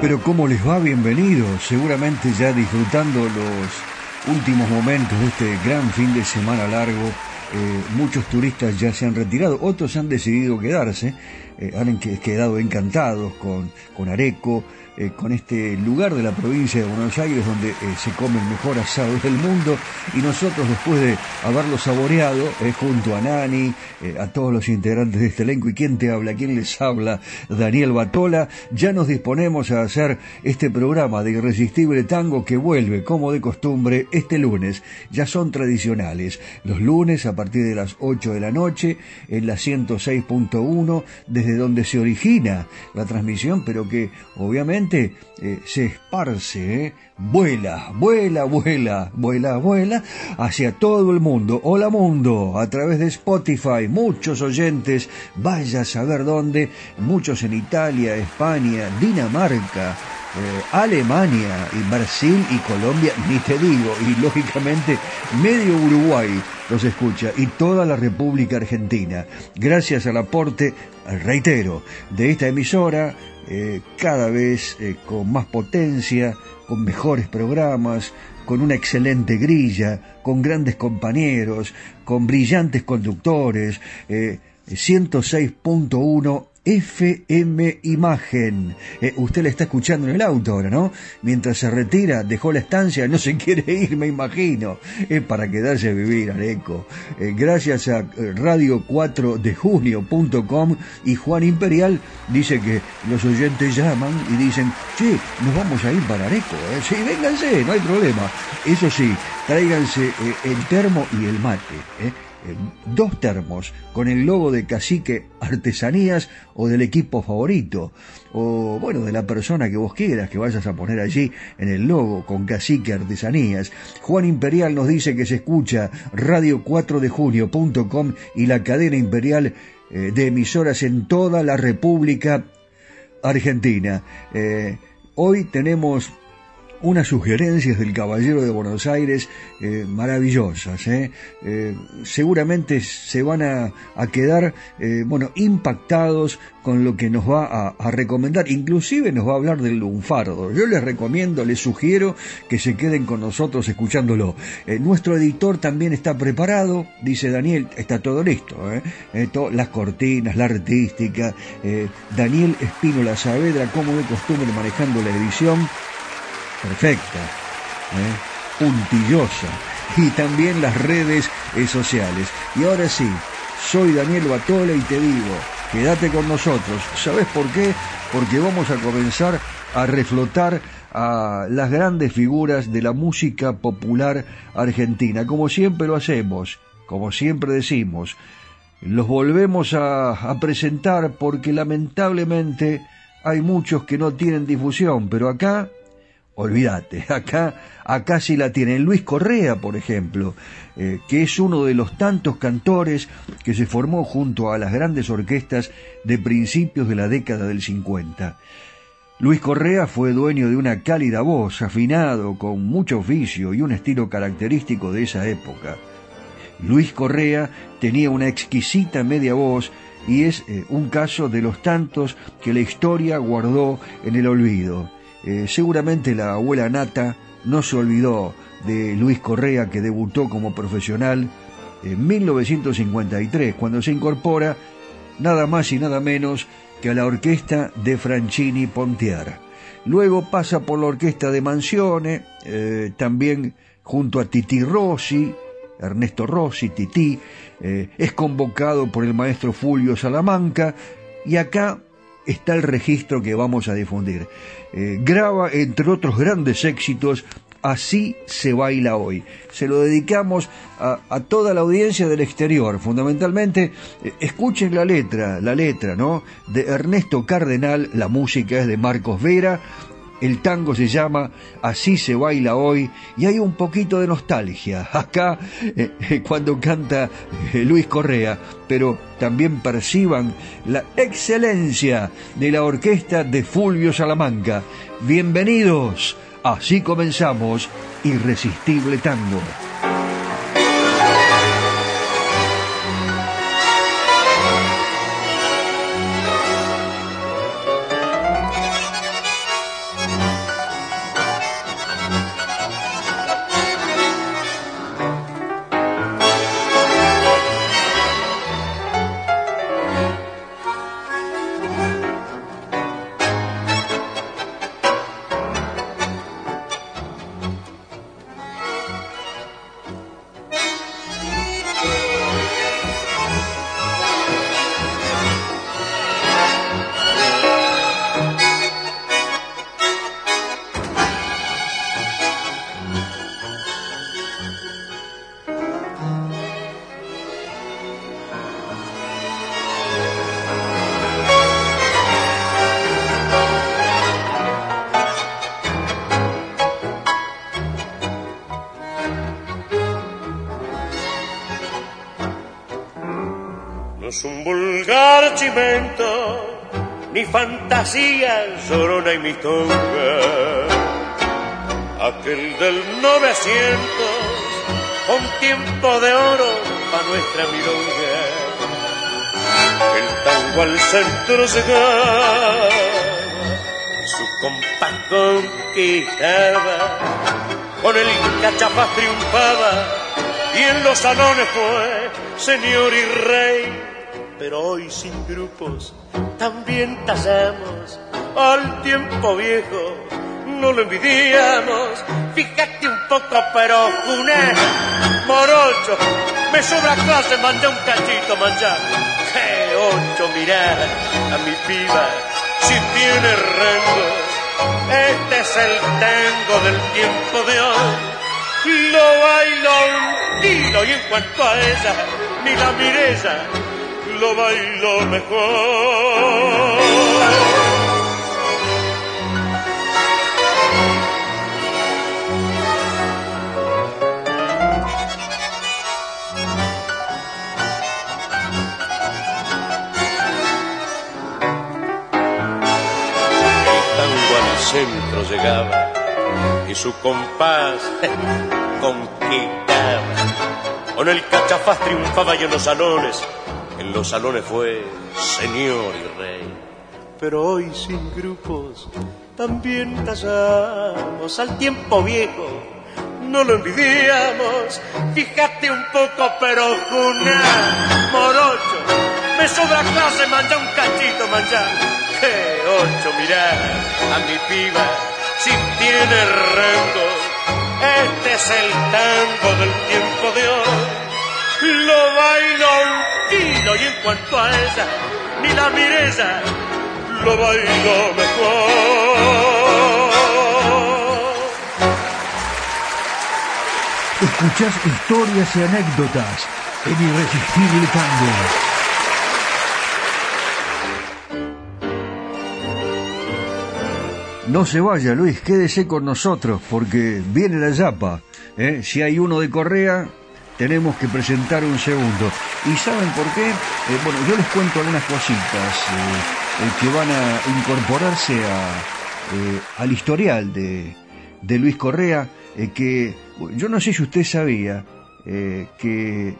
Pero ¿cómo les va? Bienvenidos. Seguramente ya disfrutando los últimos momentos de este gran fin de semana largo. Eh, muchos turistas ya se han retirado, otros han decidido quedarse, eh, han quedado encantados con, con Areco, eh, con este lugar de la provincia de Buenos Aires donde eh, se come el mejor asado del mundo. Y nosotros después de haberlo saboreado eh, junto a Nani, a todos los integrantes de este elenco y quién te habla, quién les habla, Daniel Batola, ya nos disponemos a hacer este programa de Irresistible Tango que vuelve como de costumbre este lunes, ya son tradicionales, los lunes a partir de las 8 de la noche en la 106.1 desde donde se origina la transmisión pero que obviamente eh, se esparce, ¿eh? vuela, vuela, vuela, vuela, vuela hacia todo el mundo. Hola mundo, a través de Spotify, muchos oyentes, vaya a saber dónde, muchos en Italia, España, Dinamarca, eh, Alemania y Brasil y Colombia, ni te digo, y lógicamente medio Uruguay los escucha y toda la República Argentina. Gracias al aporte, reitero, de esta emisora, eh, cada vez eh, con más potencia, con mejores programas, con una excelente grilla, con grandes compañeros, con brillantes conductores. 106.1 eh, FM Imagen. Eh, usted la está escuchando en el auto ahora, ¿no? Mientras se retira, dejó la estancia, no se quiere ir, me imagino. Es para quedarse a vivir, Areco. Eh, gracias a eh, Radio 4 de Junio.com y Juan Imperial dice que los oyentes llaman y dicen, che, nos vamos a ir para Areco. Sí, vénganse, no hay problema. Eso sí, tráiganse el termo y el mate. ¿Eh? dos termos con el logo de Cacique Artesanías o del equipo favorito, o bueno, de la persona que vos quieras que vayas a poner allí en el logo con Cacique Artesanías. Juan Imperial nos dice que se escucha radio4dejunio.com y la cadena imperial eh, de emisoras en toda la República Argentina. Eh, hoy tenemos unas sugerencias del Caballero de Buenos Aires eh, maravillosas. ¿eh? Eh, seguramente se van a, quedar bueno, impactados con lo que nos va a, recomendar. Inclusive nos va a hablar del lunfardo. Yo les recomiendo, les sugiero que se queden con nosotros escuchándolo. nuestro editor también está preparado, dice Daniel, está todo listo. las cortinas, la artística. Daniel Espino Saavedra, como de costumbre, manejando la edición perfecta, ¿eh? puntillosa, y también las redes eh, sociales. Y ahora sí, soy Daniel Batola y te digo, quédate con nosotros. ¿Sabes por qué? Porque vamos a comenzar a reflotar a las grandes figuras de la música popular argentina, como siempre lo hacemos, como siempre decimos. Los volvemos a, a presentar porque lamentablemente hay muchos que no tienen difusión, pero acá olvídate, acá, acá sí la tienen. Luis Correa, por ejemplo, eh, que es uno de los tantos cantores que se formó junto a las grandes orquestas de principios de la década del 50. Luis Correa fue dueño de una cálida voz, afinado, con mucho oficio y un estilo característico de esa época. Luis Correa tenía una exquisita media voz y es eh, un caso de los tantos que la historia guardó en el olvido. Eh, seguramente la abuela Nata no se olvidó de Luis Correa que debutó como profesional en 1953 cuando se incorpora nada más y nada menos que a la orquesta de Franchini Pontiara. Luego pasa por la orquesta de Mansione, eh, también junto a Titi Rossi, Ernesto Rossi, Titi, eh, es convocado por el maestro Fulvio Salamanca y acá está el registro que vamos a difundir. Eh, graba, entre otros grandes éxitos, Así se baila hoy. Se lo dedicamos a, toda la audiencia del exterior. Fundamentalmente, eh, escuchen la letra, la letra, ¿no? De Ernesto Cardenal, la música es de Marcos Vera, el tango se llama Así se baila hoy y hay un poquito de nostalgia acá eh, eh, cuando canta eh, Luis Correa, pero también perciban la excelencia de la orquesta de Fulvio Salamanca. Bienvenidos, así comenzamos Irresistible Tango. Fantasía llorona y mitonga. Aquel del 900, un tiempo de oro para nuestra milonga. El tango al centro llegaba su compás conquistaba. Con el cachafaz triunfaba y en los salones fue señor y rey pero hoy sin grupos también tallamos al tiempo viejo. No lo envidiamos, fíjate un poco, pero una morocho, me sobra clase, manda un cachito, manchar. Que ocho, mirar a mi piba, si tiene rango, este es el tango del tiempo de hoy. Lo bailo un tiro y en cuanto a ella, ni la mireza, lo bailo mejor. centro llegaba y su compás conquistaba. Con el cachafaz triunfaba y en los salones, en los salones fue señor y rey. Pero hoy sin grupos también tallamos al tiempo viejo, no lo envidiamos. Fíjate un poco, pero una morocho, me sobra clase, manja un cachito, mancha que ocho mirar a mi piba si tiene rango. Este es el tango del tiempo de hoy. Lo bailo un tiro y en cuanto a ella, ni la mireza, lo bailo mejor. Escuchás historias y anécdotas en Irresistible Tango. No se vaya, Luis, quédese con nosotros porque viene la yapa. ¿eh? Si hay uno de Correa, tenemos que presentar un segundo. ¿Y saben por qué? Eh, bueno, yo les cuento algunas cositas eh, que van a incorporarse al historial de Luis Correa, que yo no sé si usted sabía que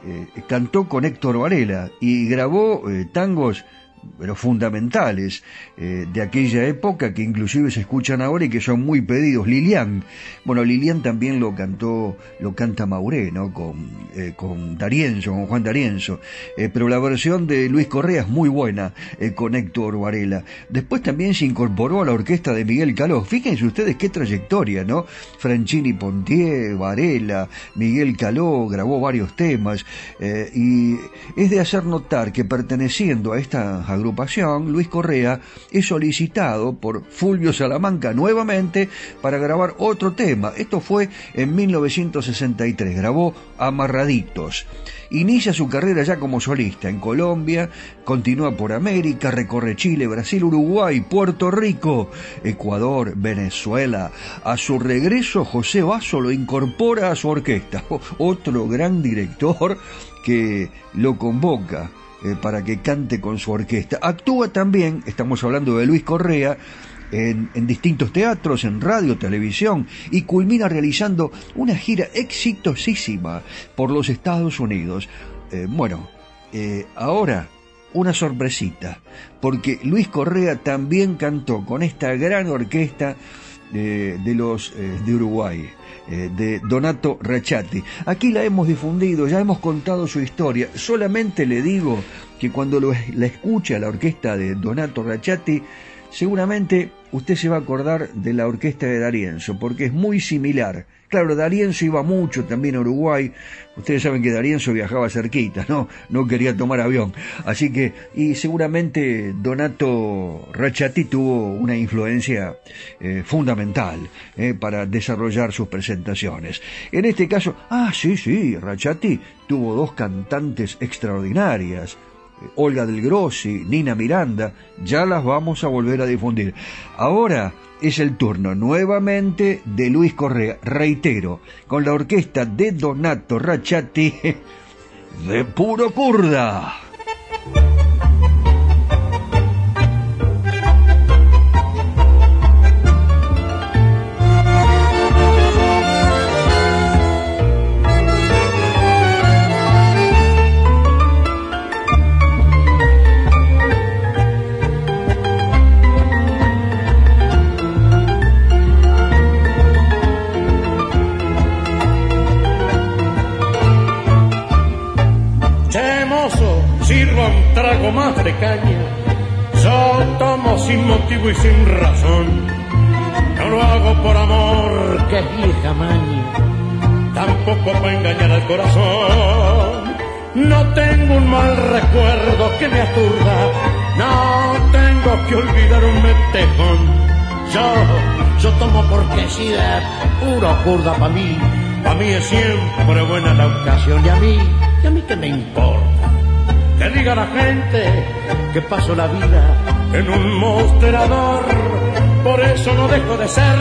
cantó con Héctor Varela y grabó tangos pero fundamentales eh, de aquella época que inclusive se escuchan ahora y que son muy pedidos. Lilian, bueno, Lilian también lo cantó, lo canta Mauré, ¿no? Con, eh, con Darienzo, con Juan Darienzo, eh, pero la versión de Luis Correa es muy buena con Héctor Varela. Después también se incorporó a la orquesta de Miguel Caló. Fíjense ustedes qué trayectoria, ¿no? Franchini Pontier, Varela, Miguel Caló, grabó varios temas y es de hacer notar que perteneciendo a esta agrupación, Luis Correa es solicitado por Fulvio Salamanca nuevamente para grabar otro tema. Esto fue en 1963. Grabó Amarraditos. Inicia su carrera ya como solista en Colombia, continúa por América, recorre Chile, Brasil, Uruguay, Puerto Rico, Ecuador, Venezuela. A su regreso, José Basso lo incorpora a su orquesta. Otro gran director que lo convoca eh, para que cante con su orquesta. Actúa también, estamos hablando de Luis Correa, en, distintos teatros, en radio, televisión, y culmina realizando una gira exitosísima por los Estados Unidos. Eh, bueno, eh, ahora una sorpresita, porque Luis Correa también cantó con esta gran orquesta de los de Uruguay. Eh, de Donato Rachati. Aquí la hemos difundido, ya hemos contado su historia. Solamente le digo que cuando la escucha la orquesta de Donato Rachati, seguramente usted se va a acordar de la orquesta de Darienzo, porque es muy similar Claro, Darienzo iba mucho también a Uruguay. Ustedes saben que Darienzo viajaba cerquita, ¿no? No quería tomar avión. Así que, y seguramente Donato Rachati tuvo una influencia eh, fundamental eh, para desarrollar sus presentaciones. En este caso, ah, sí, sí, Rachati tuvo dos cantantes extraordinarias. Eh, Olga del Grossi, Nina Miranda, ya las vamos a volver a difundir. Ahora, es el turno nuevamente de Luis Correa, reitero, con la orquesta de Donato Rachati de puro curda. Más de caña. Yo tomo sin motivo y sin razón. No lo hago por amor, que es vieja maña. Tampoco para engañar al corazón. No tengo un mal recuerdo que me aturda. No tengo que olvidar un metejón. Yo, yo tomo porque sí puro curda para mí. Para mí es siempre buena la ocasión. Y a mí, y a mí que me importa. Que diga la gente que paso la vida en un mostrador. Por eso no dejo de ser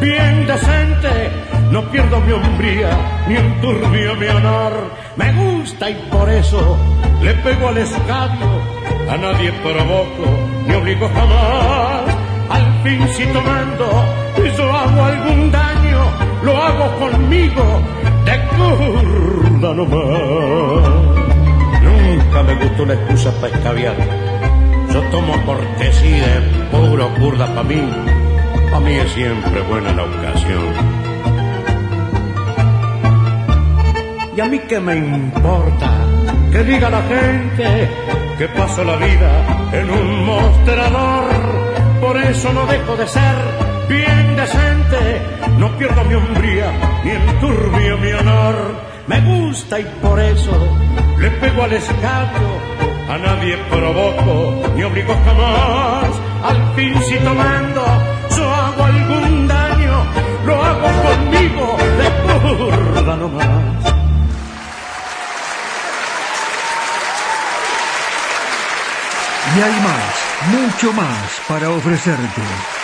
bien decente. No pierdo mi hombría ni enturbio mi honor. Me gusta y por eso le pego al escabio. A nadie provoco ni obligo jamás. Al fin si tomando yo hago algún daño, lo hago conmigo de curda nomás. Me gustó la excusa para escabiar. Yo tomo porque sí de puro curda para mí. A mí es siempre buena la ocasión. Y a mí que me importa que diga la gente que paso la vida en un mostrador. Por eso no dejo de ser bien decente. No pierdo mi hombría ni enturbio mi honor. Me gusta y por eso le pego al escabio. A nadie provoco ni obligo jamás. Al fin si tomando yo hago algún daño, lo hago conmigo de curda nomás. Y hay más, mucho más para ofrecerte.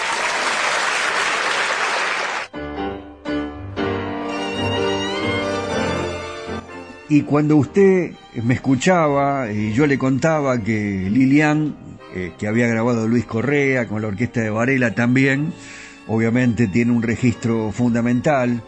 Y cuando usted me escuchaba y yo le contaba que Lilian, eh, que había grabado Luis Correa con la orquesta de Varela también, obviamente tiene un registro fundamental,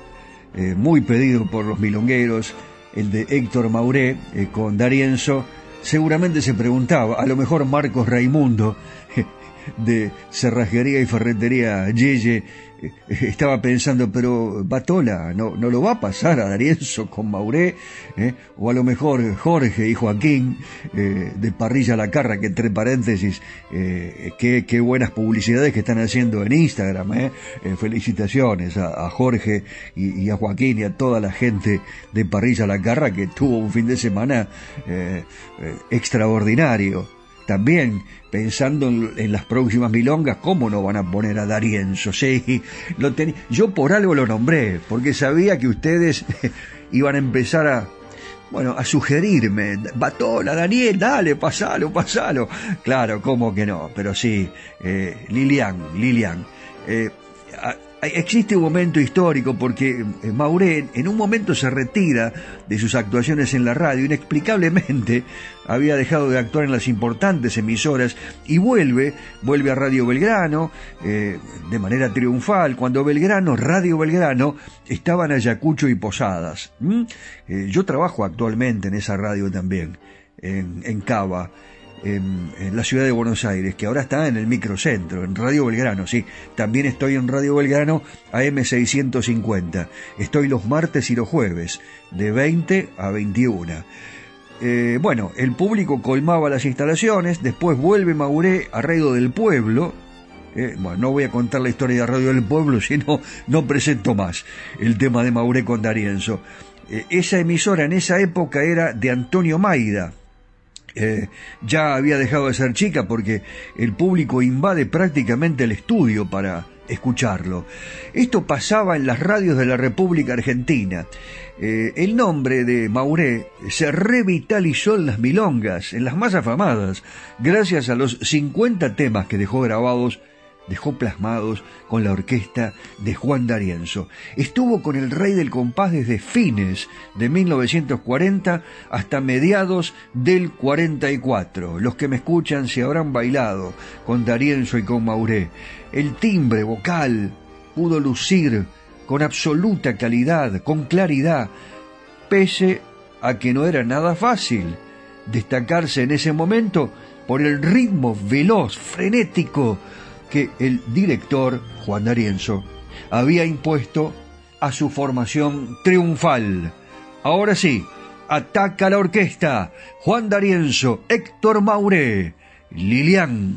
eh, muy pedido por los milongueros, el de Héctor Mauré eh, con Darienzo, seguramente se preguntaba, a lo mejor Marcos Raimundo, de Cerrajería y Ferretería Yeye, eh, estaba pensando, pero Batola, ¿no, no lo va a pasar a Darienzo con Mauré? ¿Eh? O a lo mejor Jorge y Joaquín, eh, de Parrilla La Carra, que entre paréntesis, qué, qué, buenas publicidades que están haciendo en Instagram. felicitaciones a, a Jorge y, y, a Joaquín y a toda la gente de Parrilla La Carra que tuvo un fin de semana extraordinario también pensando en, las próximas milongas, ¿cómo no van a poner a Darienzo? Sí, lo ten... yo por algo lo nombré, porque sabía que ustedes iban a empezar a, bueno, a sugerirme, Batola, Daniel, dale, pasalo, pasalo. Claro, ¿cómo que no? Pero sí, eh, Lilian, Lilian. Eh, existe un momento histórico porque Mauré en un momento se retira de sus actuaciones en la radio, inexplicablemente había dejado de actuar en las importantes emisoras y vuelve, vuelve a Radio Belgrano eh, de manera triunfal, cuando Belgrano, Radio Belgrano, estaban Ayacucho y Posadas. Eh, yo trabajo actualmente en esa radio también, en, en Cava en, la ciudad de Buenos Aires, que ahora está en el microcentro, en Radio Belgrano, sí. También estoy en Radio Belgrano AM650. Estoy los martes y los jueves, de 20 a 21. Eh, bueno, el público colmaba las instalaciones, después vuelve Mauré a Radio del Pueblo. Eh, bueno, no voy a contar la historia de Radio del Pueblo, sino no presento más el tema de Mauré con Darienzo. Eh, esa emisora en esa época era de Antonio Maida, eh, ya había dejado de ser chica porque el público invade prácticamente el estudio para escucharlo. Esto pasaba en las radios de la República Argentina. Eh, el nombre de Mauré se revitalizó en las milongas, en las más afamadas, gracias a los 50 temas que dejó grabados dejó plasmados con la orquesta de Juan D'Arienzo. Estuvo con el rey del compás desde fines de 1940 hasta mediados del 44. Los que me escuchan se habrán bailado con D'Arienzo y con Mauré. El timbre vocal pudo lucir con absoluta calidad, con claridad, pese a que no era nada fácil destacarse en ese momento por el ritmo veloz, frenético, que el director, Juan D'Arienzo, había impuesto a su formación triunfal. Ahora sí, Ataca la Orquesta, Juan D'Arienzo, Héctor Mauré, Lilian.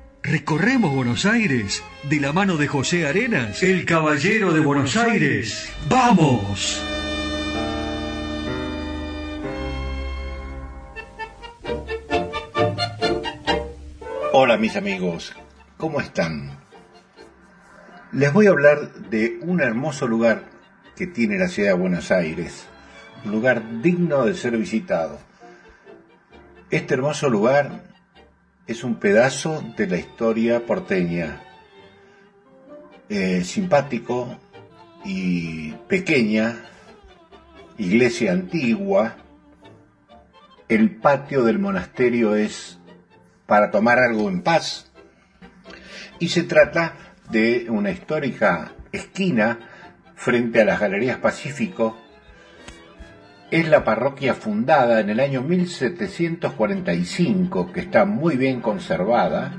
Recorremos Buenos Aires de la mano de José Arenas, el caballero de Buenos Aires. ¡Vamos! Hola mis amigos, ¿cómo están? Les voy a hablar de un hermoso lugar que tiene la ciudad de Buenos Aires, un lugar digno de ser visitado. Este hermoso lugar es un pedazo de la historia porteña, eh, simpático y pequeña, iglesia antigua, el patio del monasterio es para tomar algo en paz. Y se trata de una histórica esquina frente a las Galerías Pacífico es la parroquia fundada en el año 1745, que está muy bien conservada,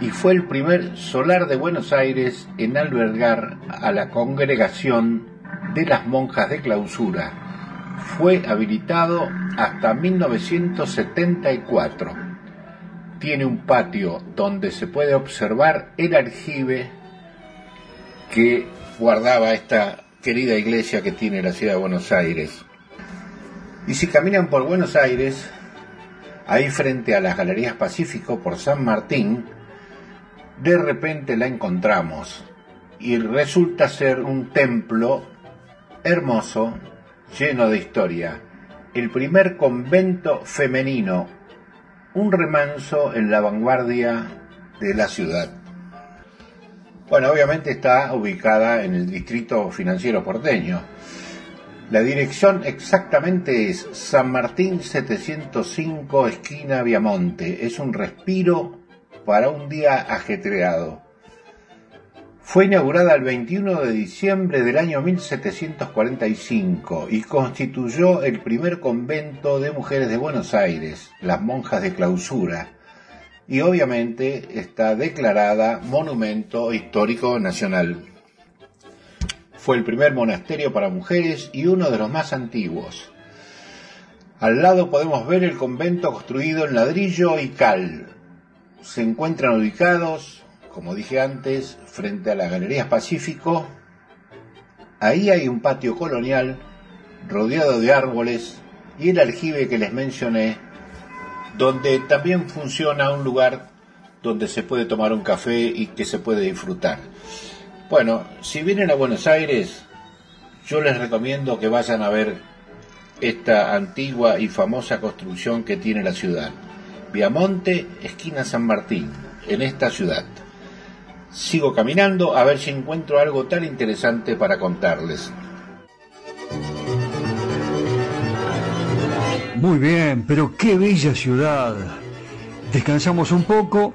y fue el primer solar de Buenos Aires en albergar a la congregación de las monjas de clausura. Fue habilitado hasta 1974. Tiene un patio donde se puede observar el aljibe que guardaba esta querida iglesia que tiene la ciudad de Buenos Aires. Y si caminan por Buenos Aires, ahí frente a las Galerías Pacífico por San Martín, de repente la encontramos y resulta ser un templo hermoso, lleno de historia. El primer convento femenino, un remanso en la vanguardia de la ciudad. Bueno, obviamente está ubicada en el distrito financiero porteño la dirección exactamente es San Martín 705, esquina Viamonte. Es un respiro para un día ajetreado. Fue inaugurada el 21 de diciembre del año 1745 y constituyó el primer convento de mujeres de Buenos Aires, las monjas de clausura, y obviamente está declarada Monumento Histórico Nacional. Fue el primer monasterio para mujeres y uno de los más antiguos. Al lado podemos ver el convento construido en ladrillo y cal. Se encuentran ubicados, como dije antes, frente a las Galerías Pacífico. Ahí hay un patio colonial rodeado de árboles y el aljibe que les mencioné, donde también funciona un lugar donde se puede tomar un café y que se puede disfrutar. Bueno, si vienen a Buenos Aires, yo les recomiendo que vayan a ver esta antigua y famosa construcción que tiene la ciudad. Viamonte, esquina San Martín, en esta ciudad. Sigo caminando a ver si encuentro algo tan interesante para contarles. Muy bien, pero qué bella ciudad. Descansamos un poco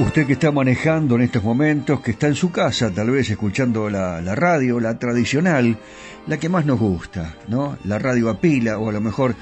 Usted que está manejando en estos momentos, que está en su casa, tal vez escuchando la, radio, la tradicional, la que más nos gusta, ¿no? La radio a pila, o a lo mejor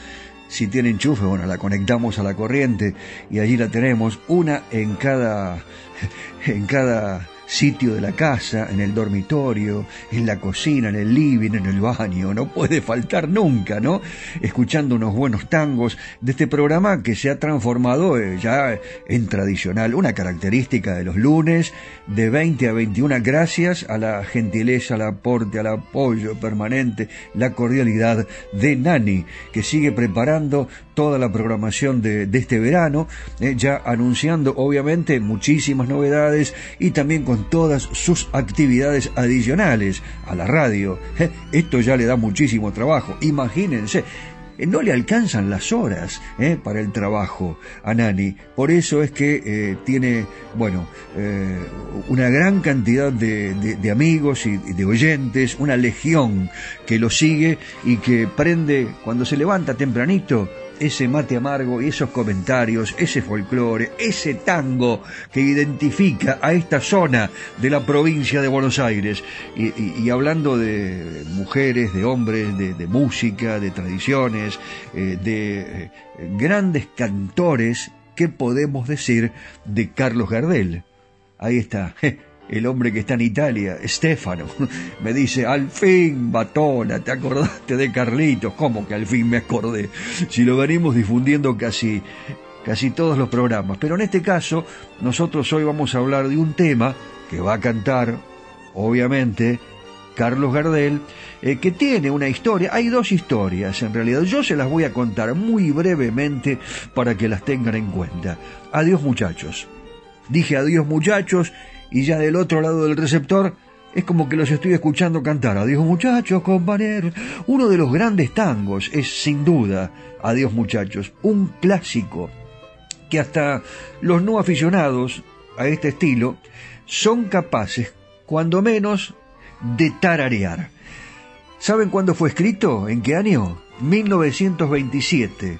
si tiene enchufe, bueno, la conectamos a la corriente y allí la tenemos, una en cada, en cada sitio de la casa, en el dormitorio, en la cocina, en el living, en el baño, no puede faltar nunca, ¿no? Escuchando unos buenos tangos de este programa que se ha transformado eh, ya en tradicional, una característica de los lunes de 20 a 21 gracias a la gentileza, al aporte, al apoyo permanente, la cordialidad de Nani, que sigue preparando toda la programación de, este verano, eh, ya anunciando obviamente muchísimas novedades y también con todas sus actividades adicionales a la radio. Eh, esto ya le da muchísimo trabajo, imagínense no le alcanzan las horas eh, para el trabajo a Nani. Por eso es que eh, tiene, bueno, eh, una gran cantidad de, amigos y de oyentes, una legión que lo sigue y que prende cuando se levanta tempranito ese mate amargo y esos comentarios, ese folclore, ese tango que identifica a esta zona de la provincia de Buenos Aires. Y, hablando de mujeres, de hombres, de, de música, de tradiciones, eh, de eh, grandes cantores, ¿qué podemos decir de Carlos Gardel? Ahí está. El hombre que está en Italia, Stefano, me dice, al fin, Batona, ¿te acordaste de Carlitos? ¿Cómo que al fin me acordé? Si lo venimos difundiendo casi, casi todos los programas. Pero en este caso, nosotros hoy vamos a hablar de un tema que va a cantar, obviamente, Carlos Gardel, eh, que tiene una historia, hay dos historias en realidad, yo se las voy a contar muy brevemente para que las tengan en cuenta. Adiós muchachos. Dije adiós muchachos y ya del otro lado del receptor es como que los estoy escuchando cantar. Adiós muchachos, compañeros. Uno de los grandes tangos es sin duda Adiós muchachos, un clásico que hasta los no aficionados a este estilo son capaces, cuando menos, de tararear. ¿Saben cuándo fue escrito? ¿En qué año? 1927,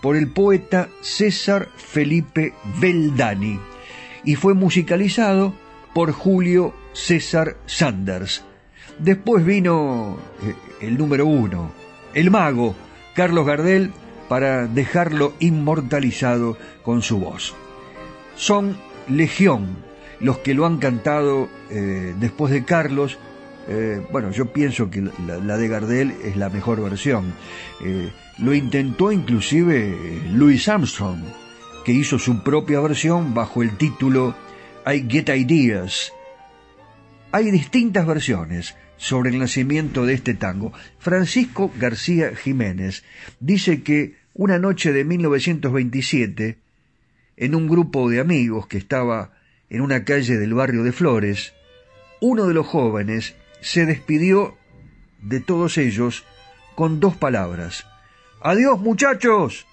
por el poeta César Felipe Veldani, y fue musicalizado por Julio César Sanders. Después vino eh, el número uno, el mago, Carlos Gardel, para dejarlo inmortalizado con su voz. Son legión los que lo han cantado eh, después de Carlos. Eh, bueno, yo pienso que la, de Gardel es la mejor versión. Lo intentó inclusive Louis Armstrong, que hizo su propia versión bajo el título Get Ideas. Hay distintas versiones sobre el nacimiento de este tango. Francisco García Jiménez dice que una noche de 1927, en un grupo de amigos que estaba en una calle del barrio de Flores, uno de los jóvenes se despidió de todos ellos con dos palabras. Adiós muchachos,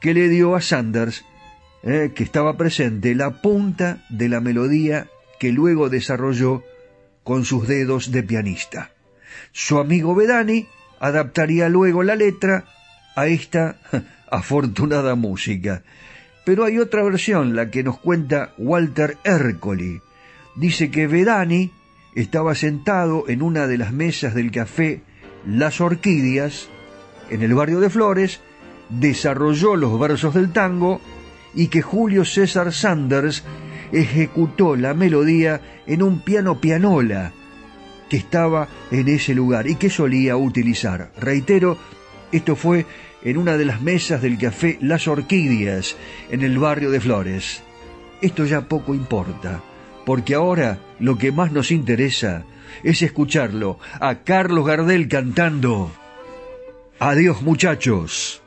que le dio a Sanders, eh, que estaba presente, la punta de la melodía que luego desarrolló con sus dedos de pianista. Su amigo Bedani adaptaría luego la letra a esta afortunada música. Pero hay otra versión, la que nos cuenta Walter Ercoli. Dice que Bedani estaba sentado en una de las mesas del café Las Orquídeas, en el barrio de Flores, desarrolló los versos del tango y que Julio César Sanders ejecutó la melodía en un piano pianola que estaba en ese lugar y que solía utilizar. Reitero, esto fue en una de las mesas del café Las Orquídeas, en el barrio de Flores. Esto ya poco importa, porque ahora lo que más nos interesa es escucharlo a Carlos Gardel cantando Adiós muchachos.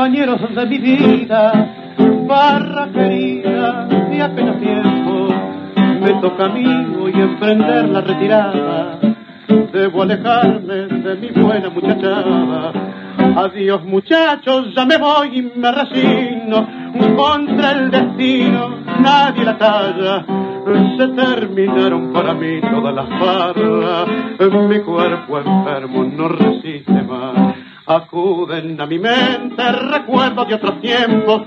Compañeros de mi vida, barra querida, de apenas tiempo, me toca a mí hoy emprender la retirada, debo alejarme de mi buena muchachada. Adiós muchachos, ya me voy y me resigno, contra el destino nadie la talla. Se terminaron para mí todas las barras, mi cuerpo enfermo no resiste más. Acuden a mi mente recuerdos de otros tiempos,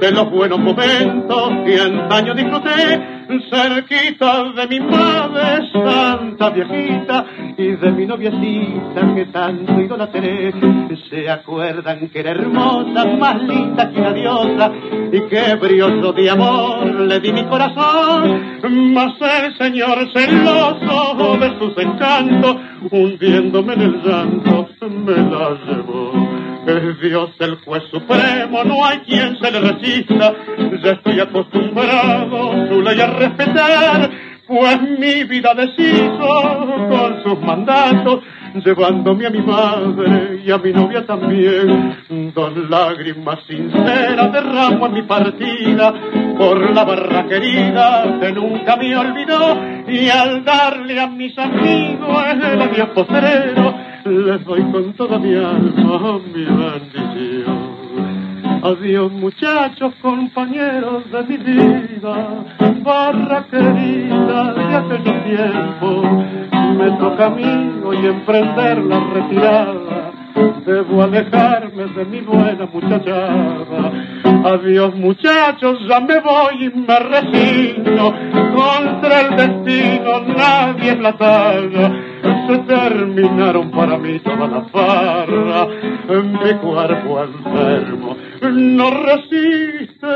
de los buenos momentos que antaño disfruté, cerquita de mi madre santa viejita y de mi noviecita que tanto idolatré. Se acuerdan que era hermosa, más linda que una diosa, y que brioso de amor le di mi corazón, mas el señor celoso de sus encantos, hundiéndome en el llanto, me la llevó. Es Dios el juez supremo, no hay quien se le resista. Ya estoy acostumbrado su ley a respetar, pues mi vida deshizo con sus mandatos, llevándome a mi madre y a mi novia también. Dos lágrimas sinceras derramo en mi partida por la barra querida que nunca me olvidó y al darle a mis amigos el adiós postrero les doy con toda mi alma mi bendición. Adiós muchachos, compañeros de mi vida, barra querida de aquellos tiempos. Me toca a mí hoy emprender la retirada, debo alejarme de mi buena muchachada. Adiós muchachos, ya me voy y me resigno, contra el destino nadie es la talla se terminaron para mí todas las barras, mi cuerpo enfermo no resiste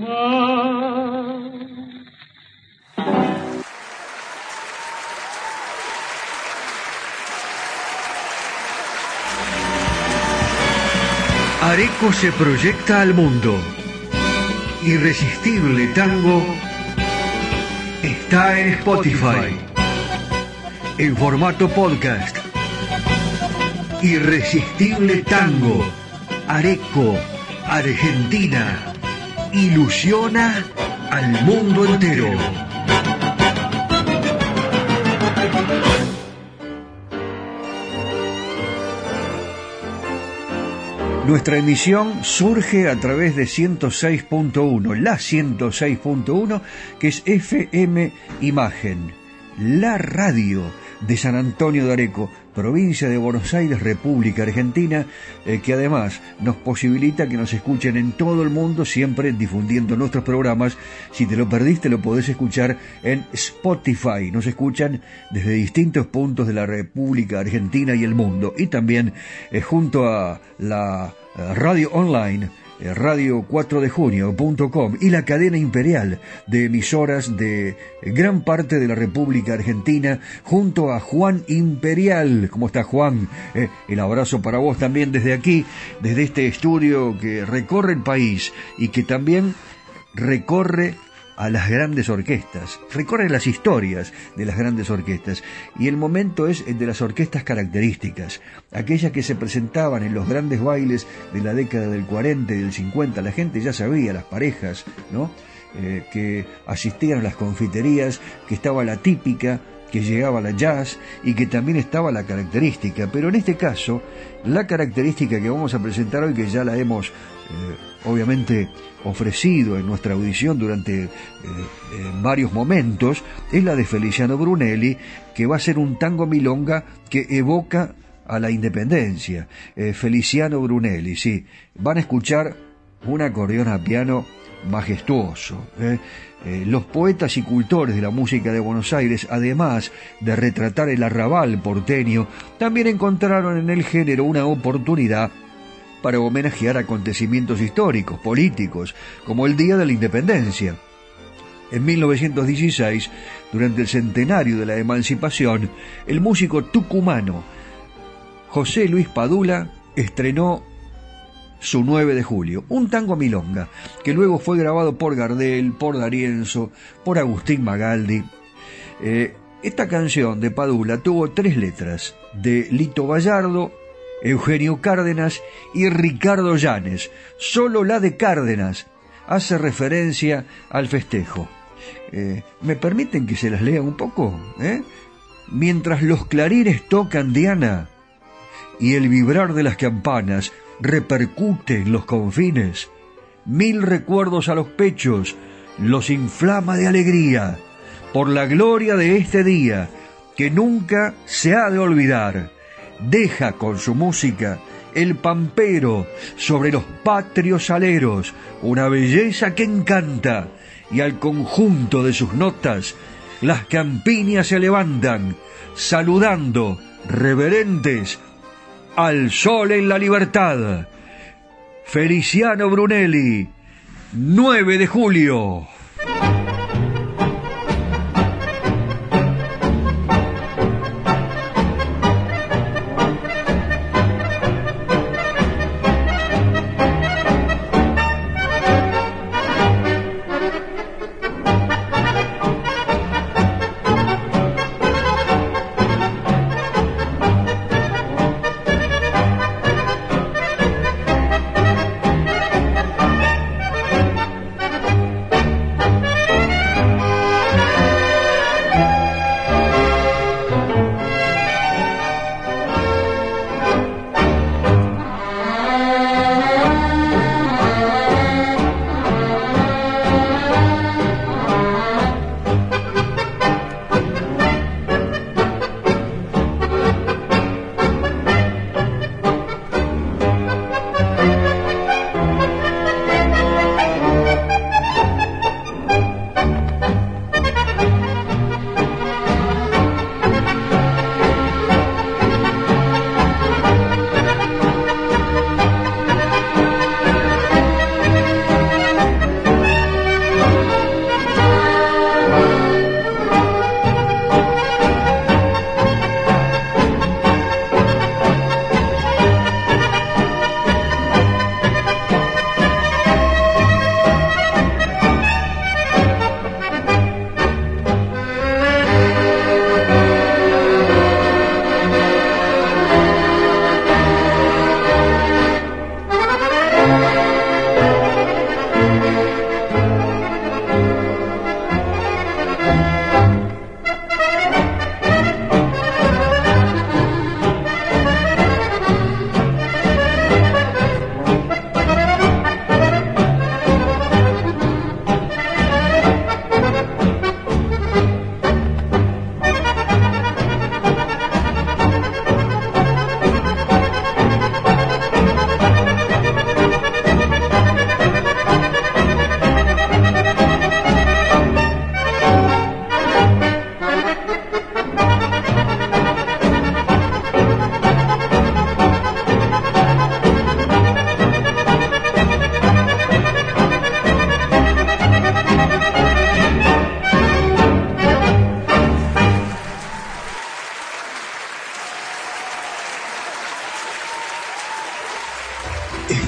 más. Areco se proyecta al mundo. Irresistible Tango está en Spotify en formato podcast. Irresistible Tango, Areco, Argentina, ilusiona al mundo entero. Nuestra emisión surge a través de 106.1, la 106.1, que es FM Imagen, la radio de San Antonio de Areco, provincia de Buenos Aires, República Argentina, eh, que además nos posibilita que nos escuchen en todo el mundo, siempre difundiendo nuestros programas. Si te lo perdiste, lo podés escuchar en Spotify. Nos escuchan desde distintos puntos de la República Argentina y el mundo. Y también eh, junto a la eh, radio online radio 4 de junio.com y la cadena imperial de emisoras de gran parte de la República Argentina junto a Juan Imperial. ¿Cómo está Juan? Eh, el abrazo para vos también desde aquí, desde este estudio que recorre el país y que también recorre a las grandes orquestas, recorre las historias de las grandes orquestas y el momento es el de las orquestas características, aquellas que se presentaban en los grandes bailes de la década del 40 y del 50, la gente ya sabía, las parejas, ¿no? Eh, que asistían a las confiterías, que estaba la típica que llegaba la jazz y que también estaba la característica, pero en este caso, la característica que vamos a presentar hoy, que ya la hemos obviamente ofrecido en nuestra audición durante eh, varios momentos, es la de Feliciano Brunelli, que va a ser un tango milonga que evoca a la independencia. Eh, Feliciano Brunelli, sí, van a escuchar un acordeón a piano majestuoso. ¿eh? Eh, los poetas y cultores de la música de Buenos Aires, además de retratar el arrabal porteño, también encontraron en el género una oportunidad para homenajear acontecimientos históricos, políticos, como el Día de la Independencia. En 1916, durante el centenario de la emancipación, el músico tucumano José Luis Padula estrenó su 9 de julio, un tango milonga, que luego fue grabado por Gardel, por Darienzo, por Agustín Magaldi. Eh, esta canción de Padula tuvo tres letras, de Lito Gallardo, Eugenio Cárdenas y Ricardo Llanes. Solo la de Cárdenas hace referencia al festejo. Eh, ¿Me permiten que se las lea un poco? Eh? Mientras los clarines tocan Diana y el vibrar de las campanas repercute en los confines, mil recuerdos a los pechos los inflama de alegría por la gloria de este día que nunca se ha de olvidar. Deja con su música el pampero sobre los patrios aleros una belleza que encanta y al conjunto de sus notas las campiñas se levantan saludando reverentes al sol en la libertad. Feliciano Brunelli, 9 de julio.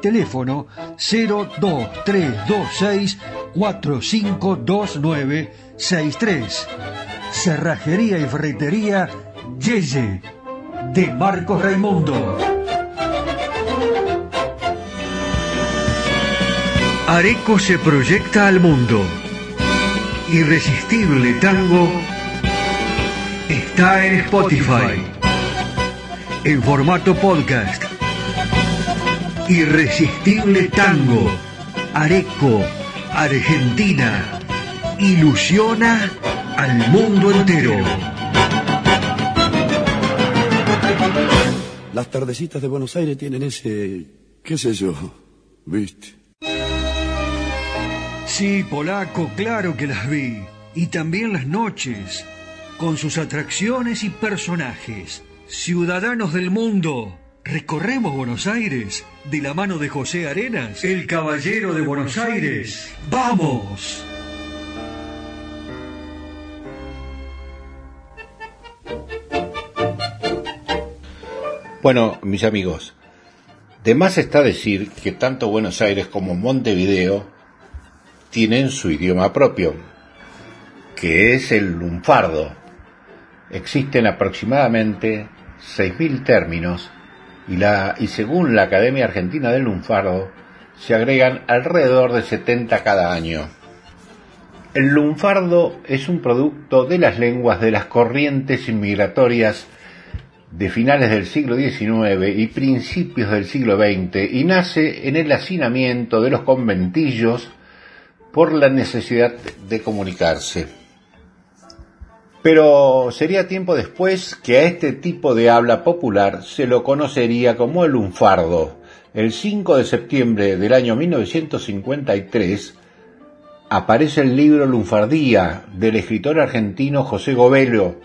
Teléfono 02326 4529 63. Cerrajería y ferretería Yeye de Marcos Raimundo. Areco se proyecta al mundo. Irresistible Tango está en Spotify. En formato podcast. Irresistible Tango. Areco, Argentina ilusiona al mundo entero. Las tardecitas de Buenos Aires tienen ese, qué sé yo, viste. Sí, polaco, claro que las vi. Y también las noches, con sus atracciones y personajes. Ciudadanos del mundo, recorremos Buenos Aires de la mano de José Arenas, el caballero de Buenos Aires. ¡Vamos! Bueno, mis amigos, de más está decir que tanto Buenos Aires como Montevideo tienen su idioma propio, que es el lunfardo. Existen aproximadamente 6.000 términos y, la, y según la Academia Argentina del Lunfardo se agregan alrededor de 70 cada año. El lunfardo es un producto de las lenguas de las corrientes inmigratorias de finales del siglo XIX y principios del siglo XX y nace en el hacinamiento de los conventillos por la necesidad de comunicarse. Pero sería tiempo después que a este tipo de habla popular se lo conocería como el lunfardo. El 5 de septiembre del año 1953 aparece el libro Lunfardía del escritor argentino José Govelo,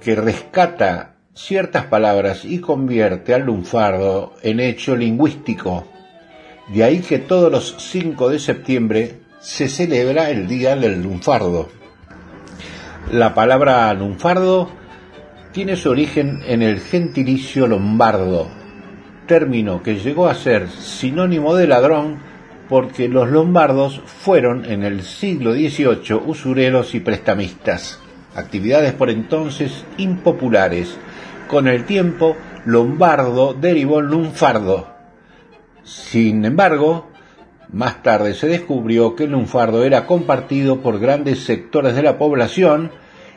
que rescata ciertas palabras y convierte al lunfardo en hecho lingüístico. De ahí que todos los 5 de septiembre se celebra el Día del Lunfardo. La palabra lunfardo tiene su origen en el gentilicio lombardo, término que llegó a ser sinónimo de ladrón porque los lombardos fueron en el siglo XVIII usureros y prestamistas, actividades por entonces impopulares con el tiempo, lombardo derivó en lunfardo. Sin embargo, más tarde se descubrió que el lunfardo era compartido por grandes sectores de la población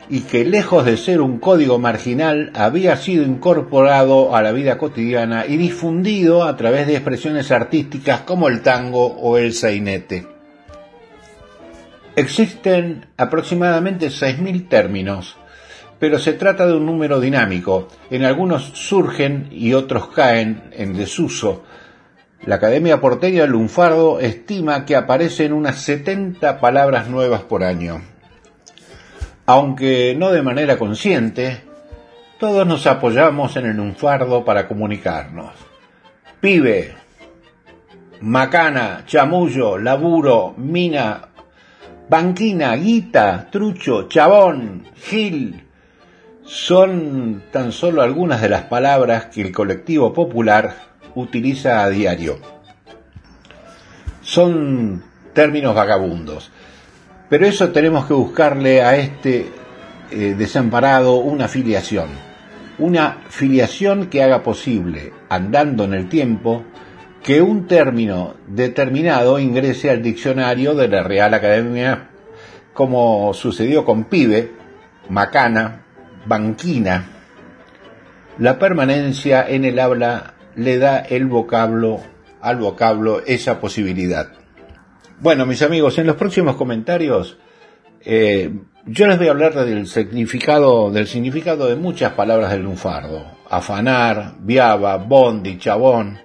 y que lejos de ser un código marginal había sido incorporado a la vida cotidiana y difundido a través de expresiones artísticas como el tango o el sainete. Existen aproximadamente 6.000 términos, pero se trata de un número dinámico. En algunos surgen y otros caen en desuso. La Academia Porteña Lunfardo estima que aparecen unas 70 palabras nuevas por año. Aunque no de manera consciente, todos nos apoyamos en el lunfardo para comunicarnos. Pibe, macana, chamullo, laburo, mina, banquina, guita, trucho, chabón, gil, son tan solo algunas de las palabras que el colectivo popular utiliza a diario. Son términos vagabundos, pero eso tenemos que buscarle a este eh, desamparado una filiación, una filiación que haga posible, andando en el tiempo, que un término determinado ingrese al diccionario de la Real Academia, como sucedió con pibe, macana, banquina. La permanencia en el habla le da el vocablo al vocablo esa posibilidad. Bueno, mis amigos, en los próximos comentarios eh, yo les voy a hablar del significado, del significado de muchas palabras del lunfardo. Afanar, viaba, bondi, chabón,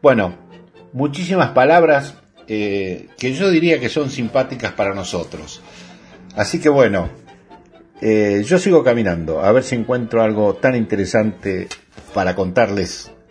bueno, muchísimas palabras eh, que yo diría que son simpáticas para nosotros. Así que bueno, eh, yo sigo caminando a ver si encuentro algo tan interesante para contarles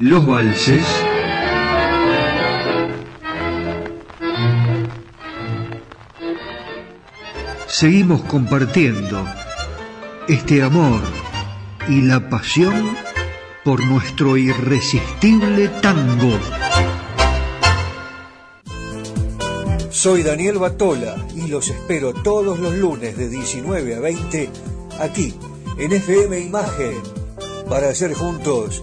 Los valses. seguimos compartiendo este amor y la pasión por nuestro irresistible tango. Soy Daniel Batola y los espero todos los lunes de 19 a 20 aquí en FM Imagen para hacer juntos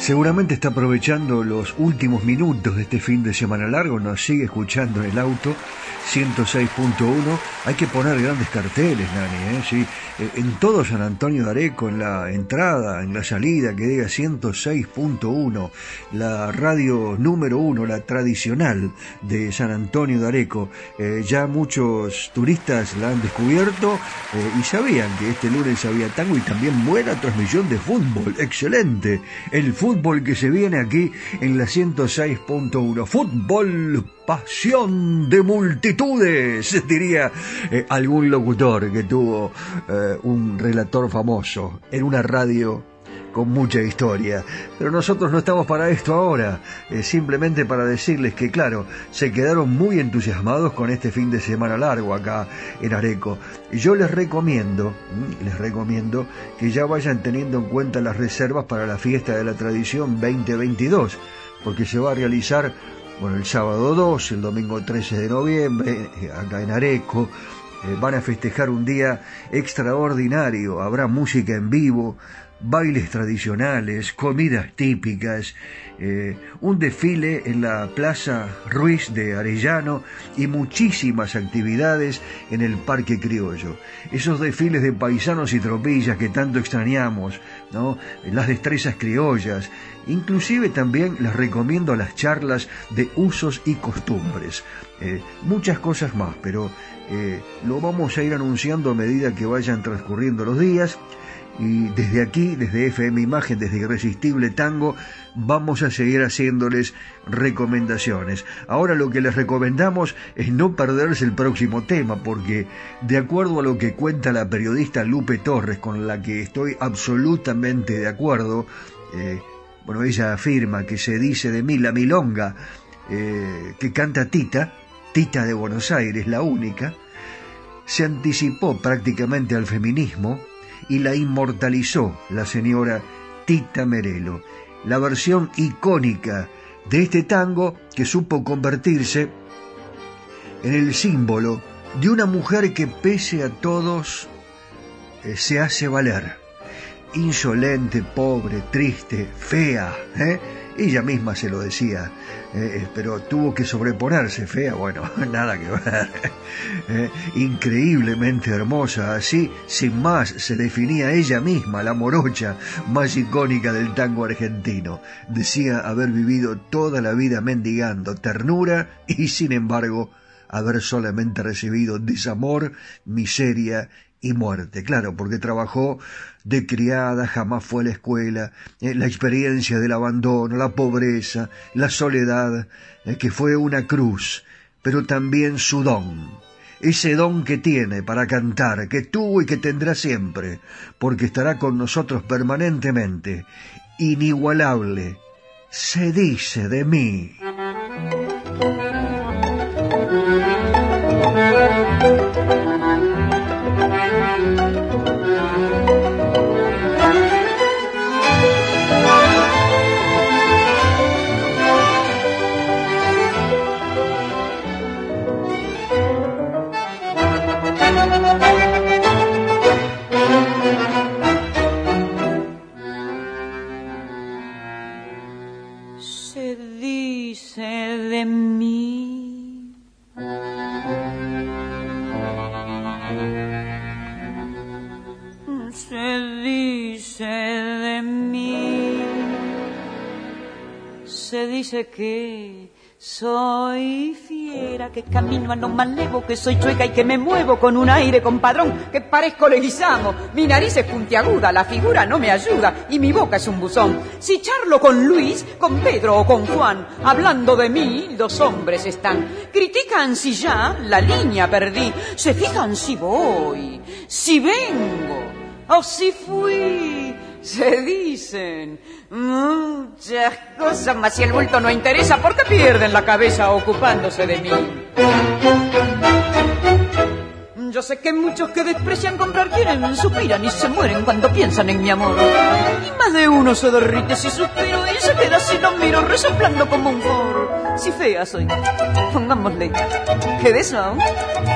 Seguramente está aprovechando los últimos minutos de este fin de semana largo, nos sigue escuchando en el auto 106.1. Hay que poner grandes carteles, Nani, ¿eh? ¿Sí? Eh, en todo San Antonio de Areco, en la entrada, en la salida, que diga 106.1, la radio número uno, la tradicional de San Antonio de Areco. Eh, ya muchos turistas la han descubierto y sabían que este lunes había tango y también buena transmisión de fútbol. Excelente. El que se viene aquí en la 106.1. Fútbol pasión de multitudes, diría eh, algún locutor que tuvo eh, un relator famoso en una radio con mucha historia. Pero nosotros no estamos para esto ahora, simplemente para decirles que, claro, se quedaron muy entusiasmados con este fin de semana largo acá en Areco. Y yo les recomiendo, mm, les recomiendo que ya vayan teniendo en cuenta las reservas para la fiesta de la tradición 2022, porque se va a realizar bueno, el sábado 2, el domingo 13 de noviembre, eh, acá en Areco, eh, van a festejar un día extraordinario, habrá música en vivo, bailes tradicionales, comidas típicas, eh, un desfile en la Plaza Ruiz de Arellano y muchísimas actividades en el Parque Criollo. Esos desfiles de paisanos y tropillas que tanto extrañamos ¿no? las destrezas criollas, inclusive también les recomiendo las charlas de usos y costumbres, eh, muchas cosas más, pero eh, lo vamos a ir anunciando a medida que vayan transcurriendo los días. Y desde aquí, desde FM Imagen, desde Irresistible Tango, vamos a seguir haciéndoles recomendaciones. Ahora lo que les recomendamos es no perderse el próximo tema, porque de acuerdo a lo que cuenta la periodista Lupe Torres, con la que estoy absolutamente de acuerdo, eh, bueno, ella afirma que se dice de mí la milonga eh, que canta Tita, Tita de Buenos Aires, la única, se anticipó prácticamente al feminismo y la inmortalizó la señora Tita Merelo, la versión icónica de este tango que supo convertirse en el símbolo de una mujer que pese a todos eh, se hace valer. Insolente, pobre, triste, fea, ¿eh? Ella misma se lo decía, eh, pero tuvo que sobreponerse, fea, bueno, nada que ver, eh, increíblemente hermosa, así, sin más, se definía ella misma, la morocha más icónica del tango argentino, decía haber vivido toda la vida mendigando ternura y, sin embargo, haber solamente recibido desamor, miseria y muerte. Claro, porque trabajó de criada, jamás fue a la escuela, eh, la experiencia del abandono, la pobreza, la soledad, eh, que fue una cruz, pero también su don. Ese don que tiene para cantar, que tuvo y que tendrá siempre, porque estará con nosotros permanentemente, inigualable, se dice de mí. Dice que soy fiera, que camino a lo malevo, que soy chueca y que me muevo con un aire compadrón, que parezco leguizamo. Mi nariz es puntiaguda, la figura no me ayuda y mi boca es un buzón. Si charlo con Luis, con Pedro o con Juan, hablando de mí, los hombres están. Critican si ya la línea perdí, se fijan si voy, si vengo o si fui. Se dicen muchas cosas, mas si el bulto no interesa, ¿por qué pierden la cabeza ocupándose de mí? Yo sé que muchos que desprecian comprar quieren, suspiran y se mueren cuando piensan en mi amor. Y más de uno se derrite si suspiro y se queda si lo miro resoplando como un foro. Si fea soy, pongámosle que de eso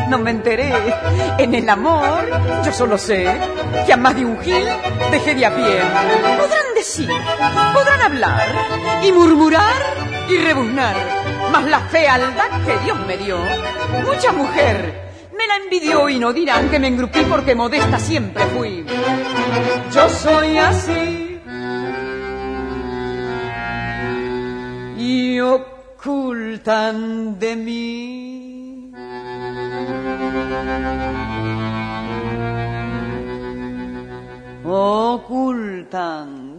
no me enteré. En el amor yo solo sé que a más de un gil dejé de a pie. Decir, podrán hablar y murmurar y rebuznar, mas la fealdad que Dios me dio, mucha mujer me la envidió y no dirán que me engrupí porque modesta siempre fui. Yo soy así. Y ocultan de mí. Ocultan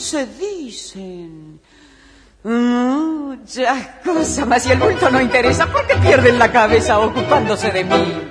se dicen muchas cosas, mas si el bulto no interesa, ¿por qué pierden la cabeza ocupándose de mí?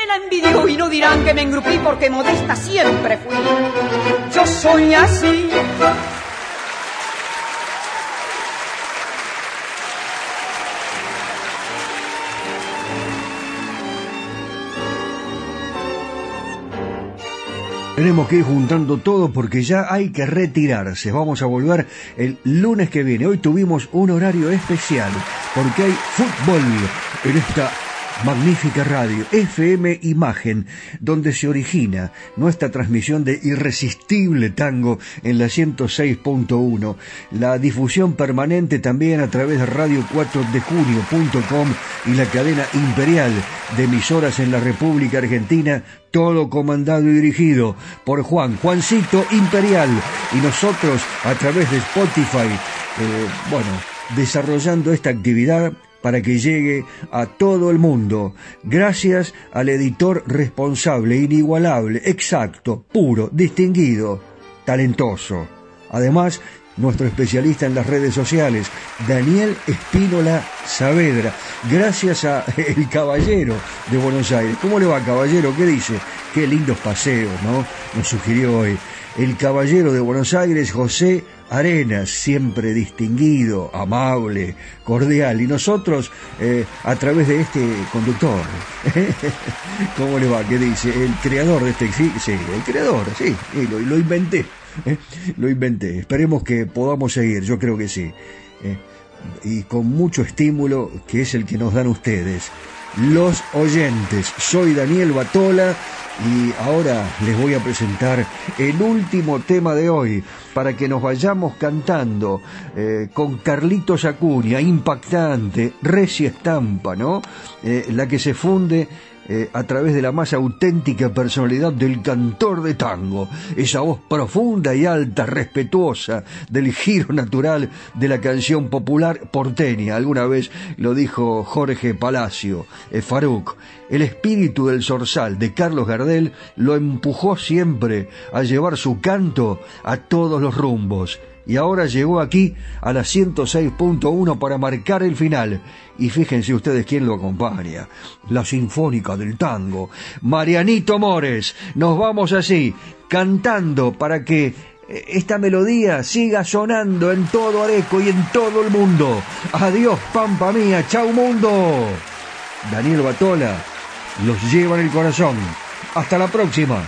me la envidió y no dirán que me engrupí porque modesta siempre fui. Yo soy así. Tenemos que ir juntando todo porque ya hay que retirarse. Vamos a volver el lunes que viene. Hoy tuvimos un horario especial porque hay fútbol en esta magnífica radio, FM Imagen, donde se origina nuestra transmisión de irresistible tango en la 106.1, la difusión permanente también a través de radio 4 de junio.com y la cadena imperial de emisoras en la República Argentina, todo comandado y dirigido por Juan, Juancito Imperial, y nosotros a través de Spotify, eh, bueno, desarrollando esta actividad para que llegue a todo el mundo, gracias al editor responsable, inigualable, exacto, puro, distinguido, talentoso. Además, nuestro especialista en las redes sociales, Daniel Espínola Saavedra, gracias a El Caballero de Buenos Aires. ¿Cómo le va, Caballero? ¿Qué dice? Qué lindos paseos, ¿no? Nos sugirió hoy. El Caballero de Buenos Aires, José Arenas, siempre distinguido, amable, cordial, y nosotros eh, a través de este conductor. ¿Cómo le va? ¿Qué dice? El creador de este... Sí, sí el creador, sí, lo, lo inventé. ¿eh? Lo inventé. Esperemos que podamos seguir, yo creo que sí. ¿eh? Y con mucho estímulo, que es el que nos dan ustedes. Los oyentes. Soy Daniel Batola y ahora les voy a presentar el último tema de hoy para que nos vayamos cantando eh, con Carlitos Acuña, impactante, recia estampa, ¿no? Eh, la que se funde eh, a través de la más auténtica personalidad del cantor de tango, esa voz profunda y alta, respetuosa del giro natural de la canción popular porteña. Alguna vez lo dijo Jorge Palacio, eh, Faruk. El espíritu del zorzal de Carlos Gardel lo empujó siempre a llevar su canto a todos los rumbos y ahora llegó aquí a la 106.1 para marcar el final. Y fíjense ustedes quién lo acompaña. La Sinfónica del Tango. Marianito Mores. Nos vamos así, cantando para que esta melodía siga sonando en todo Areco y en todo el mundo. Adiós, Pampa mía. Chau, mundo. Daniel Batola los lleva en el corazón. Hasta la próxima.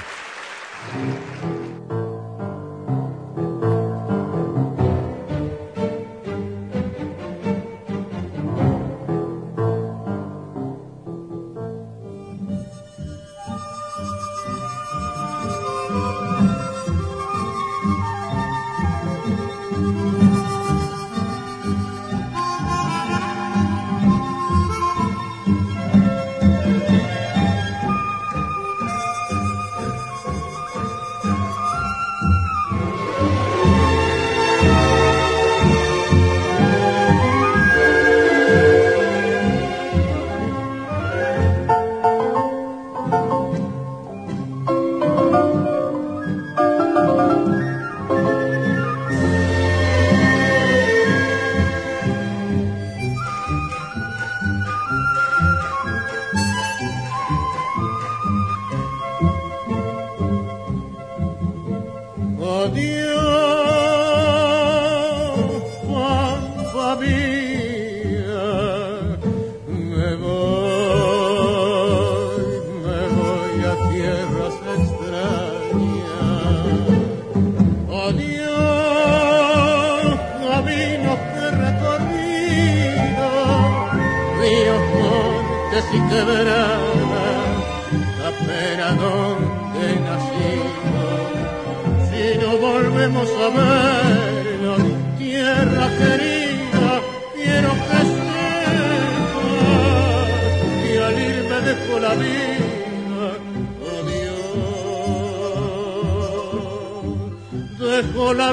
Dejo la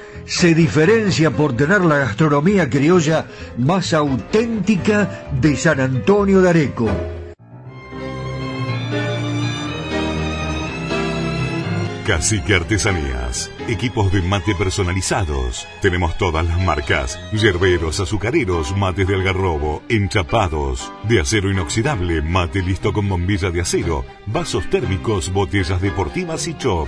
se diferencia por tener la gastronomía criolla más auténtica de San Antonio de Areco. Cacique Artesanías. Equipos de mate personalizados. Tenemos todas las marcas. Yerberos, azucareros, mates de algarrobo, enchapados. De acero inoxidable, mate listo con bombilla de acero. Vasos térmicos, botellas deportivas y chop.